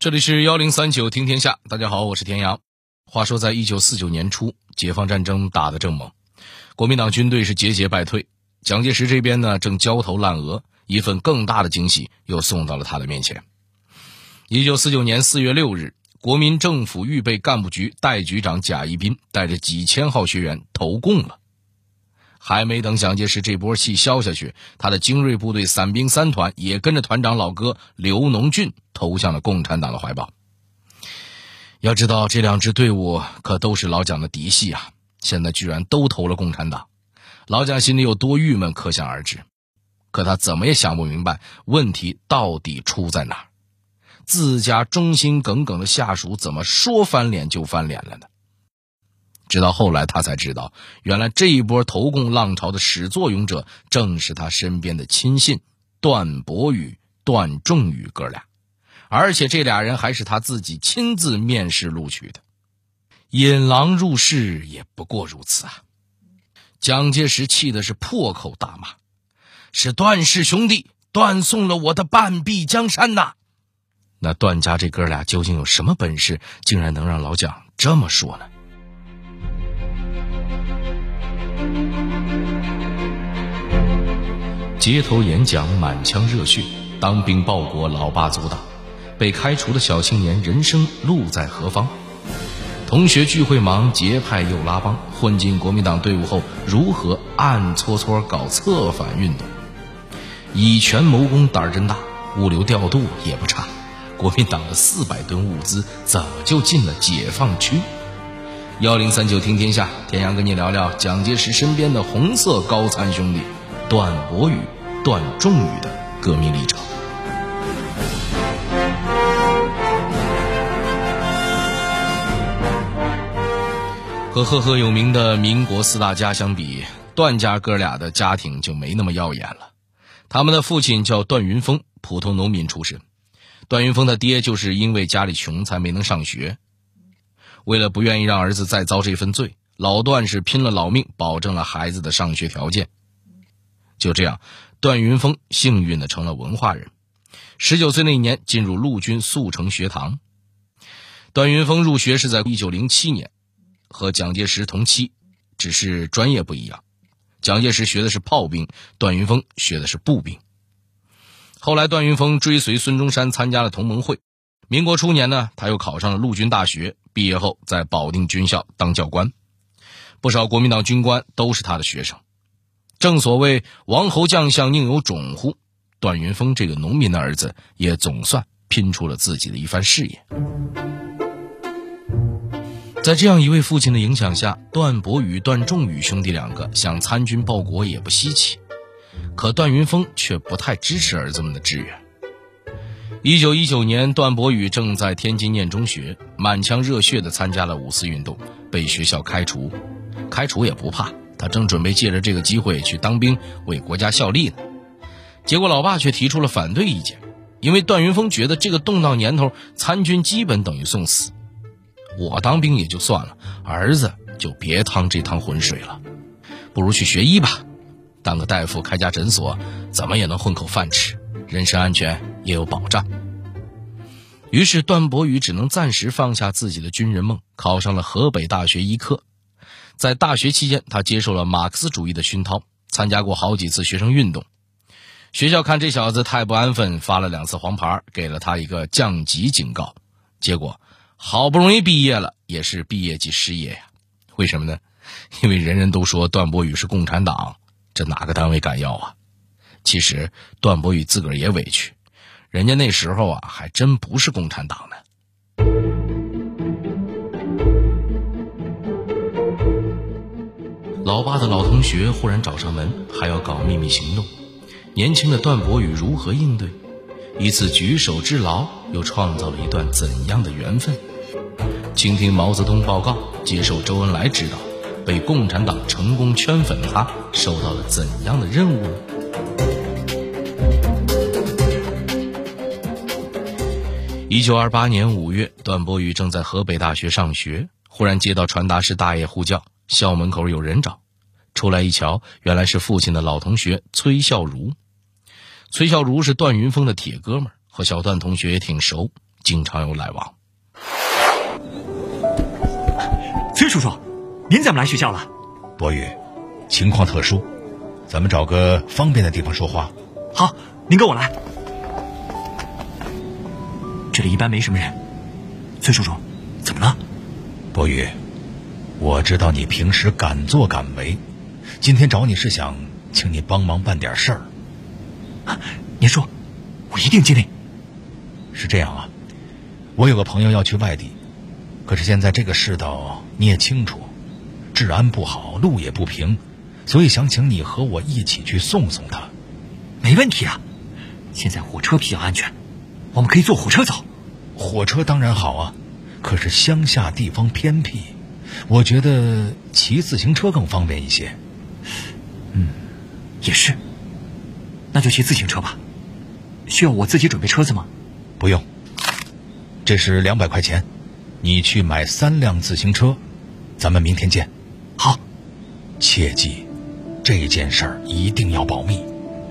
这里是幺零三九听天下，大家好，我是田阳。话说，在一九四九年初，解放战争打得正猛，国民党军队是节节败退。蒋介石这边呢，正焦头烂额，一份更大的惊喜又送到了他的面前。一九四九年四月六日，国民政府预备干部局代局长贾一斌带着几千号学员投共了。还没等蒋介石这波气消下去，他的精锐部队伞兵三团也跟着团长老哥刘农俊投向了共产党的怀抱。要知道，这两支队伍可都是老蒋的嫡系啊，现在居然都投了共产党，老蒋心里有多郁闷，可想而知。可他怎么也想不明白，问题到底出在哪儿？自家忠心耿耿的下属，怎么说翻脸就翻脸了呢？直到后来，他才知道，原来这一波投共浪潮的始作俑者，正是他身边的亲信段伯宇、段仲宇哥俩，而且这俩人还是他自己亲自面试录取的。引狼入室也不过如此啊！蒋介石气的是破口大骂：“是段氏兄弟断送了我的半壁江山呐！”那段家这哥俩究竟有什么本事，竟然能让老蒋这么说呢？街头演讲满腔热血，当兵报国老爸阻挡，被开除的小青年人生路在何方？同学聚会忙，结派又拉帮，混进国民党队伍后如何暗搓搓搞策反运动？以权谋公胆儿真大，物流调度也不差。国民党的四百吨物资怎么就进了解放区？幺零三九听天下，田阳跟你聊聊蒋介石身边的红色高参兄弟段伯宇。段仲宇的革命历程，和赫赫有名的民国四大家相比，段家哥俩的家庭就没那么耀眼了。他们的父亲叫段云峰，普通农民出身。段云峰的爹就是因为家里穷才没能上学。为了不愿意让儿子再遭这份罪，老段是拼了老命保证了孩子的上学条件。就这样。段云峰幸运的成了文化人，十九岁那年进入陆军速成学堂。段云峰入学是在一九零七年，和蒋介石同期，只是专业不一样。蒋介石学的是炮兵，段云峰学的是步兵。后来，段云峰追随孙中山参加了同盟会。民国初年呢，他又考上了陆军大学，毕业后在保定军校当教官，不少国民党军官都是他的学生。正所谓王侯将相宁有种乎？段云峰这个农民的儿子也总算拼出了自己的一番事业。在这样一位父亲的影响下，段伯宇、段仲宇兄弟两个想参军报国也不稀奇。可段云峰却不太支持儿子们的志愿。一九一九年，段伯宇正在天津念中学，满腔热血地参加了五四运动，被学校开除。开除也不怕。他正准备借着这个机会去当兵，为国家效力呢，结果老爸却提出了反对意见，因为段云峰觉得这个动荡年头参军基本等于送死，我当兵也就算了，儿子就别趟这趟浑水了，不如去学医吧，当个大夫开家诊所，怎么也能混口饭吃，人身安全也有保障。于是段伯宇只能暂时放下自己的军人梦，考上了河北大学医科。在大学期间，他接受了马克思主义的熏陶，参加过好几次学生运动。学校看这小子太不安分，发了两次黄牌，给了他一个降级警告。结果好不容易毕业了，也是毕业即失业呀。为什么呢？因为人人都说段伯宇是共产党，这哪个单位敢要啊？其实段伯宇自个儿也委屈，人家那时候啊，还真不是共产党呢。老爸的老同学忽然找上门，还要搞秘密行动。年轻的段博宇如何应对？一次举手之劳，又创造了一段怎样的缘分？倾听毛泽东报告，接受周恩来指导，被共产党成功圈粉的，他受到了怎样的任务呢？一九二八年五月，段博宇正在河北大学上学，忽然接到传达室大爷呼叫。校门口有人找，出来一瞧，原来是父亲的老同学崔孝儒。崔孝儒是段云峰的铁哥们儿，和小段同学也挺熟，经常有来往。崔叔叔，您怎么来学校了？博宇，情况特殊，咱们找个方便的地方说话。好，您跟我来。这里一般没什么人。崔叔叔，怎么了？博宇，我知道你平时敢作敢为，今天找你是想请你帮忙办点事儿。啊，您说，我一定尽力。是这样啊，我有个朋友要去外地，可是现在这个世道你也清楚，治安不好，路也不平，所以想请你和我一起去送送他。没问题啊，现在火车比较安全，我们可以坐火车走。火车当然好啊，可是乡下地方偏僻，我觉得骑自行车更方便一些。嗯，也是，那就骑自行车吧。需要我自己准备车子吗？不用，这是两百块钱，你去买三辆自行车，咱们明天见。好，切记，这件事儿一定要保密，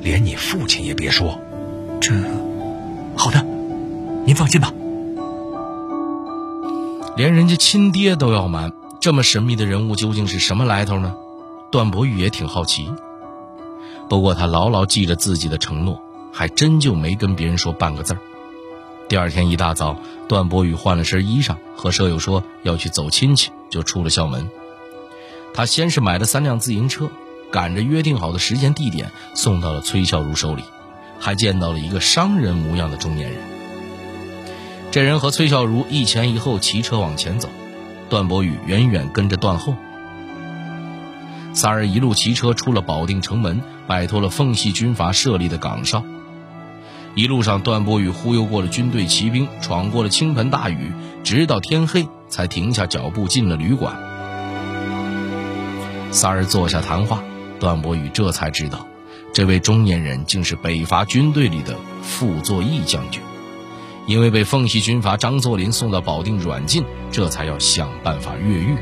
连你父亲也别说。这，好的，您放心吧。连人家亲爹都要瞒，这么神秘的人物究竟是什么来头呢？段博宇也挺好奇。不过他牢牢记着自己的承诺，还真就没跟别人说半个字儿。第二天一大早，段博宇换了身衣裳，和舍友说要去走亲戚，就出了校门。他先是买了三辆自行车，赶着约定好的时间地点送到了崔孝如手里，还见到了一个商人模样的中年人。这人和崔孝如一前一后骑车往前走，段博宇远远跟着段后。仨人一路骑车出了保定城门，摆脱了奉系军阀设立的岗哨。一路上，段博宇忽悠过了军队骑兵，闯过了倾盆大雨，直到天黑才停下脚步进了旅馆。仨人坐下谈话，段博宇这才知道，这位中年人竟是北伐军队里的傅作义将军。因为被奉系军阀张作霖送到保定软禁，这才要想办法越狱。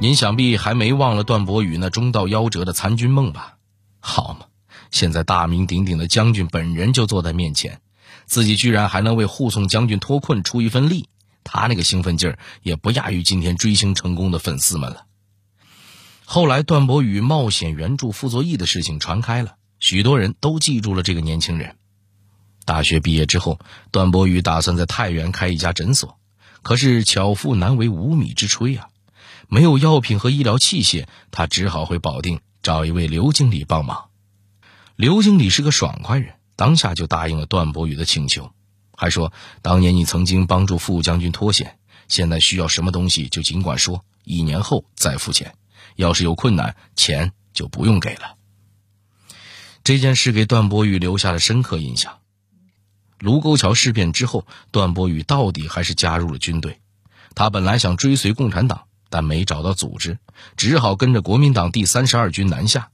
您想必还没忘了段博宇那中道夭折的参军梦吧？好嘛，现在大名鼎鼎的将军本人就坐在面前，自己居然还能为护送将军脱困出一份力，他那个兴奋劲儿也不亚于今天追星成功的粉丝们了。后来，段博宇冒险援助傅作义的事情传开了，许多人都记住了这个年轻人。大学毕业之后，段博宇打算在太原开一家诊所，可是巧妇难为无米之炊啊，没有药品和医疗器械，他只好回保定找一位刘经理帮忙。刘经理是个爽快人，当下就答应了段博宇的请求，还说：“当年你曾经帮助傅将军脱险，现在需要什么东西就尽管说，一年后再付钱。要是有困难，钱就不用给了。”这件事给段博宇留下了深刻印象。卢沟桥事变之后，段博宇到底还是加入了军队。他本来想追随共产党，但没找到组织，只好跟着国民党第三十二军南下。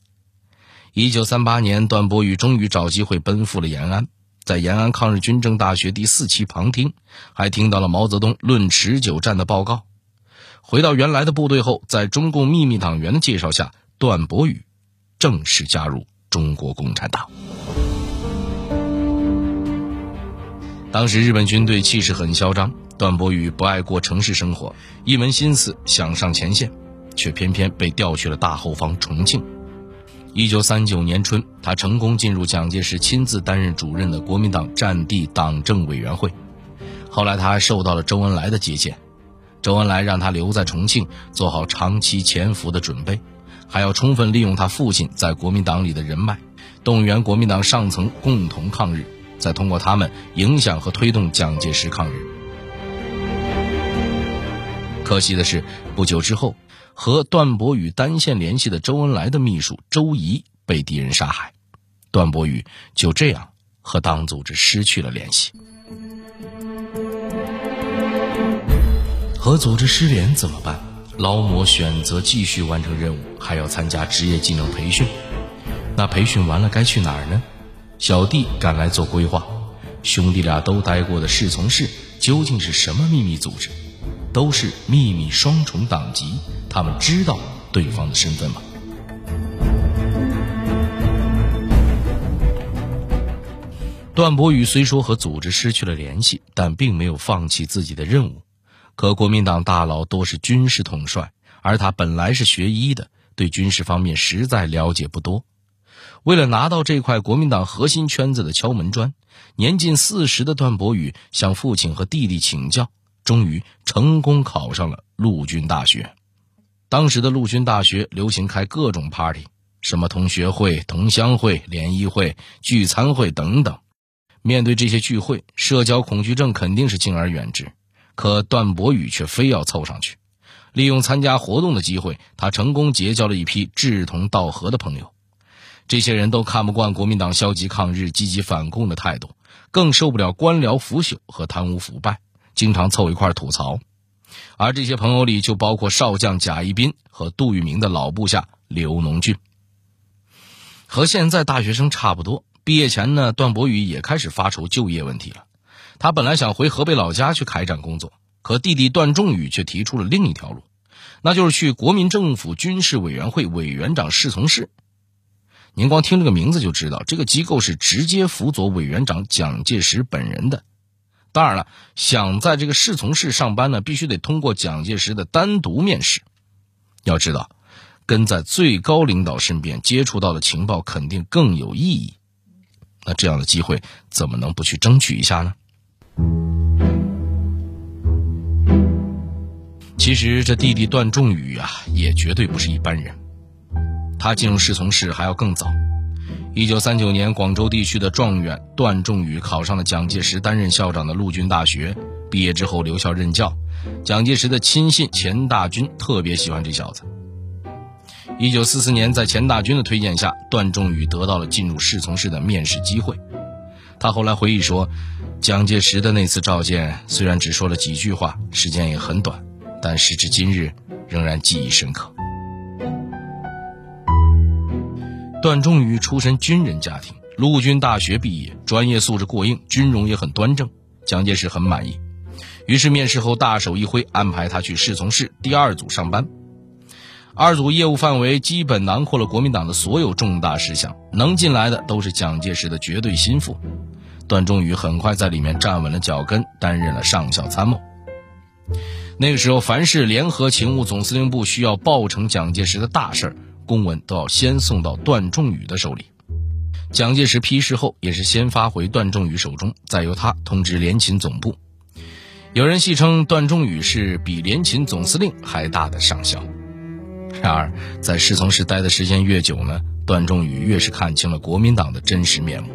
一九三八年，段博宇终于找机会奔赴了延安，在延安抗日军政大学第四期旁听，还听到了毛泽东论持久战的报告。回到原来的部队后，在中共秘密党员的介绍下，段博宇正式加入中国共产党。当时日本军队气势很嚣张，段伯宇不爱过城市生活，一门心思想上前线，却偏偏被调去了大后方重庆。一九三九年春，他成功进入蒋介石亲自担任主任的国民党战地党政委员会。后来他还受到了周恩来的接见，周恩来让他留在重庆，做好长期潜伏的准备，还要充分利用他父亲在国民党里的人脉，动员国民党上层共同抗日。再通过他们影响和推动蒋介石抗日。可惜的是，不久之后，和段博宇单线联系的周恩来的秘书周怡被敌人杀害，段博宇就这样和党组织失去了联系。和组织失联怎么办？劳模选择继续完成任务，还要参加职业技能培训。那培训完了该去哪儿呢？小弟赶来做规划，兄弟俩都待过的侍从室究竟是什么秘密组织？都是秘密双重党籍，他们知道对方的身份吗？段博宇虽说和组织失去了联系，但并没有放弃自己的任务。可国民党大佬多是军事统帅，而他本来是学医的，对军事方面实在了解不多。为了拿到这块国民党核心圈子的敲门砖，年近四十的段博宇向父亲和弟弟请教，终于成功考上了陆军大学。当时的陆军大学流行开各种 party，什么同学会、同乡会、联谊会、聚餐会等等。面对这些聚会，社交恐惧症肯定是敬而远之。可段博宇却非要凑上去，利用参加活动的机会，他成功结交了一批志同道合的朋友。这些人都看不惯国民党消极抗日、积极反共的态度，更受不了官僚腐朽和贪污腐败，经常凑一块吐槽。而这些朋友里就包括少将贾一斌和杜聿明的老部下刘农俊，和现在大学生差不多。毕业前呢，段博宇也开始发愁就业问题了。他本来想回河北老家去开展工作，可弟弟段仲宇却提出了另一条路，那就是去国民政府军事委员会委员长侍从室。您光听这个名字就知道，这个机构是直接辅佐委员长蒋介石本人的。当然了，想在这个侍从室上班呢，必须得通过蒋介石的单独面试。要知道，跟在最高领导身边接触到的情报肯定更有意义。那这样的机会怎么能不去争取一下呢？其实这弟弟段仲宇啊，也绝对不是一般人。他进入侍从室还要更早。一九三九年，广州地区的状元段仲宇考上了蒋介石担任校长的陆军大学，毕业之后留校任教。蒋介石的亲信钱大钧特别喜欢这小子。一九四四年，在钱大钧的推荐下，段仲宇得到了进入侍从室的面试机会。他后来回忆说：“蒋介石的那次召见，虽然只说了几句话，时间也很短，但时至今日仍然记忆深刻。”段仲宇出身军人家庭，陆军大学毕业，专业素质过硬，军容也很端正，蒋介石很满意，于是面试后大手一挥，安排他去侍从室第二组上班。二组业务范围基本囊括了国民党的所有重大事项，能进来的都是蒋介石的绝对心腹。段仲宇很快在里面站稳了脚跟，担任了上校参谋。那个时候，凡是联合勤务总司令部需要报呈蒋介石的大事儿公文都要先送到段仲宇的手里。蒋介石批示后，也是先发回段仲宇手中，再由他通知联勤总部。有人戏称段仲宇是比联勤总司令还大的上校。然而，在侍从室待的时间越久呢，段仲宇越是看清了国民党的真实面目。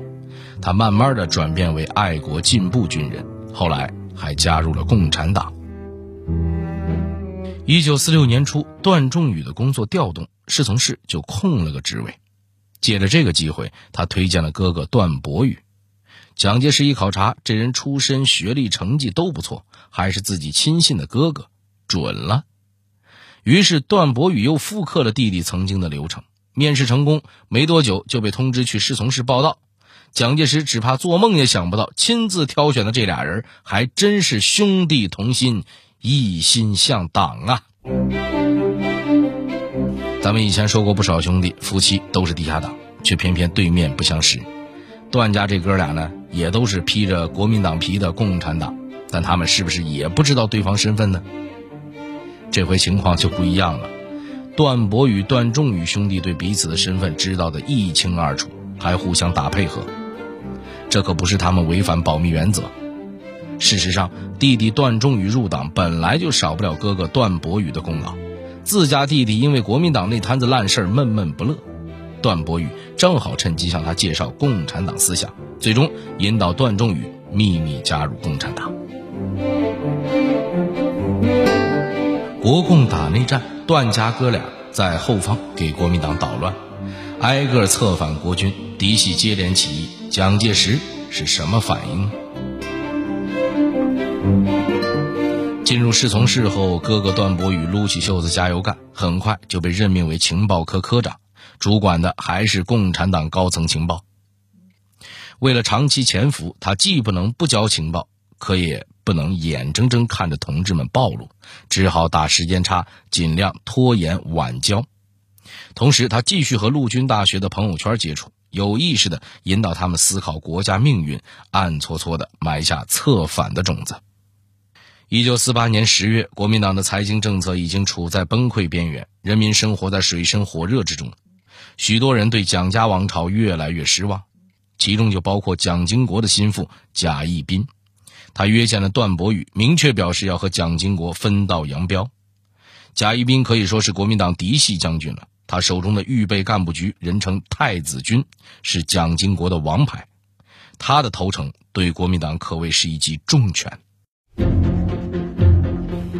他慢慢的转变为爱国进步军人，后来还加入了共产党。一九四六年初，段仲宇的工作调动，侍从室就空了个职位。借着这个机会，他推荐了哥哥段博宇。蒋介石一考察，这人出身、学历、成绩都不错，还是自己亲信的哥哥，准了。于是段博宇又复刻了弟弟曾经的流程，面试成功，没多久就被通知去侍从室报道。蒋介石只怕做梦也想不到，亲自挑选的这俩人还真是兄弟同心，一心向党啊！咱们以前说过不少兄弟夫妻都是地下党，却偏偏对面不相识。段家这哥俩呢，也都是披着国民党皮的共产党，但他们是不是也不知道对方身份呢？这回情况就不一样了，段博与段仲宇兄弟对彼此的身份知道的一清二楚，还互相打配合。这可不是他们违反保密原则。事实上，弟弟段仲宇入党本来就少不了哥哥段博宇的功劳。自家弟弟因为国民党那摊子烂事儿闷闷不乐，段博宇正好趁机向他介绍共产党思想，最终引导段仲宇秘密加入共产党。国共打内战，段家哥俩在后方给国民党捣乱，挨个策反国军，嫡系接连起义。蒋介石是什么反应呢？进入侍从室后，哥哥段博宇撸起袖子加油干，很快就被任命为情报科科长，主管的还是共产党高层情报。为了长期潜伏，他既不能不交情报。可也不能眼睁睁看着同志们暴露，只好打时间差，尽量拖延晚交。同时，他继续和陆军大学的朋友圈接触，有意识的引导他们思考国家命运，暗搓搓的埋下策反的种子。一九四八年十月，国民党的财经政策已经处在崩溃边缘，人民生活在水深火热之中，许多人对蒋家王朝越来越失望，其中就包括蒋经国的心腹贾亦斌。他约见了段伯宇，明确表示要和蒋经国分道扬镳。贾亦斌可以说是国民党嫡系将军了，他手中的预备干部局人称太子军，是蒋经国的王牌。他的投诚对国民党可谓是一记重拳。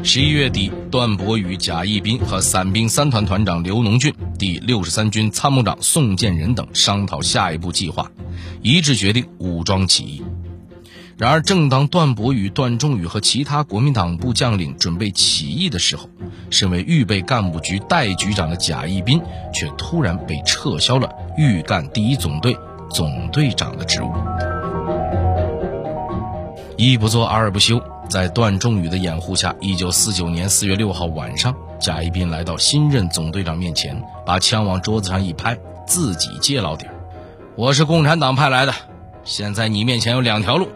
十一月底，段博宇、贾谊宾和伞兵三团团长刘农俊、第六十三军参谋长宋建仁等商讨下一步计划，一致决定武装起义。然而，正当段博宇、段仲宇和其他国民党部将领准备起义的时候，身为预备干部局代局长的贾谊宾却突然被撤销了预干第一总队总队长的职务。一不做二不休，在段仲宇的掩护下，一九四九年四月六号晚上，贾谊宾来到新任总队长面前，把枪往桌子上一拍，自己揭老底儿：“我是共产党派来的，现在你面前有两条路。”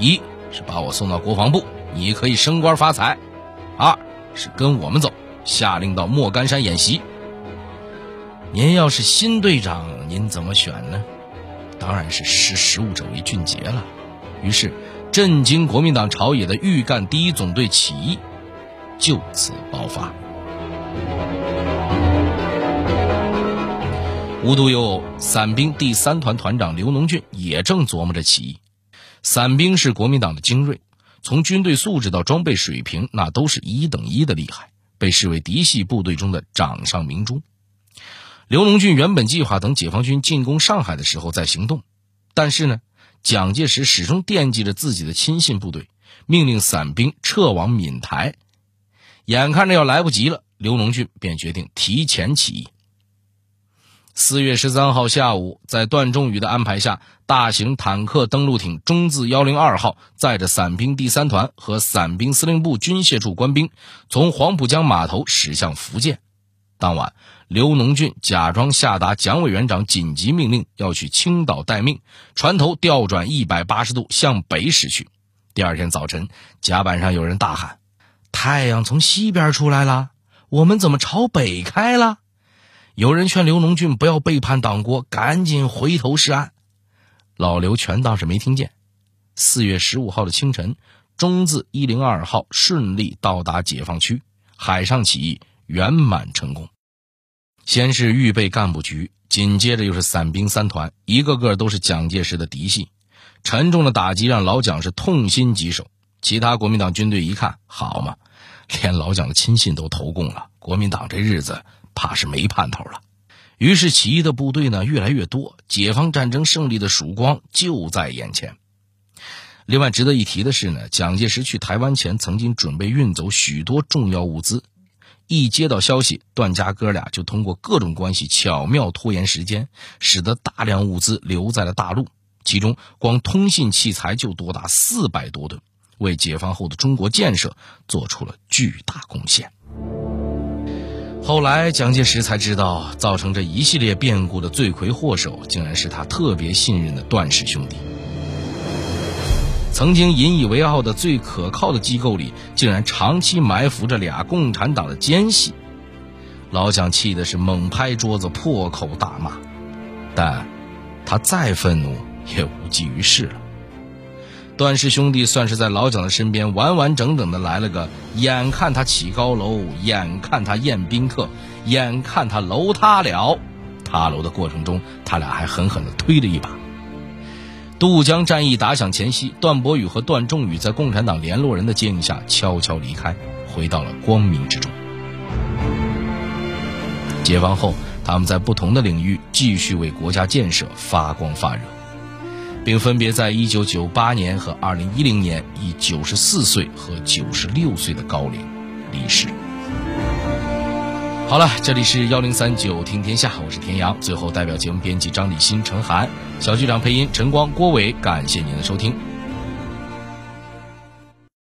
一是把我送到国防部，你可以升官发财；二是跟我们走，下令到莫干山演习。您要是新队长，您怎么选呢？当然是识时务者为俊杰了。于是，震惊国民党朝野的预干第一总队起义就此爆发。无独有偶，伞兵第三团团长刘农俊也正琢磨着起义。伞兵是国民党的精锐，从军队素质到装备水平，那都是一等一的厉害，被视为嫡系部队中的掌上明珠。刘农俊原本计划等解放军进攻上海的时候再行动，但是呢，蒋介石始终惦记着自己的亲信部队，命令伞兵撤往闽台。眼看着要来不及了，刘农俊便决定提前起义。四月十三号下午，在段仲宇的安排下，大型坦克登陆艇“中字幺零二号”载着伞兵第三团和伞兵司令部军械处官兵，从黄浦江码头驶向福建。当晚，刘农俊假装下达蒋委员长紧急命令，要去青岛待命，船头调转一百八十度向北驶去。第二天早晨，甲板上有人大喊：“太阳从西边出来了，我们怎么朝北开了？”有人劝刘农俊不要背叛党国，赶紧回头是岸。老刘全当是没听见。四月十五号的清晨，中字一零二号顺利到达解放区，海上起义圆满成功。先是预备干部局，紧接着又是伞兵三团，一个个都是蒋介石的嫡系。沉重的打击让老蒋是痛心疾首。其他国民党军队一看，好嘛，连老蒋的亲信都投共了，国民党这日子。怕是没盼头了，于是起义的部队呢越来越多，解放战争胜利的曙光就在眼前。另外值得一提的是呢，蒋介石去台湾前曾经准备运走许多重要物资，一接到消息，段家哥俩就通过各种关系巧妙拖延时间，使得大量物资留在了大陆，其中光通信器材就多达四百多吨，为解放后的中国建设做出了巨大贡献。后来，蒋介石才知道，造成这一系列变故的罪魁祸首，竟然是他特别信任的段氏兄弟。曾经引以为傲的最可靠的机构里，竟然长期埋伏着俩共产党的奸细。老蒋气的是猛拍桌子，破口大骂，但，他再愤怒也无济于事了。段氏兄弟算是在老蒋的身边完完整整的来了个眼看他起高楼，眼看他宴宾客，眼看他楼塌了。塌楼的过程中，他俩还狠狠的推了一把。渡江战役打响前夕，段伯宇和段仲宇在共产党联络人的接应下悄悄离开，回到了光明之中。解放后，他们在不同的领域继续为国家建设发光发热。并分别在1998年和2010年以94岁和96岁的高龄离世。好了，这里是幺零三九听天下，我是田阳。最后，代表节目编辑张立新、陈涵，小剧场配音陈光、郭伟，感谢您的收听。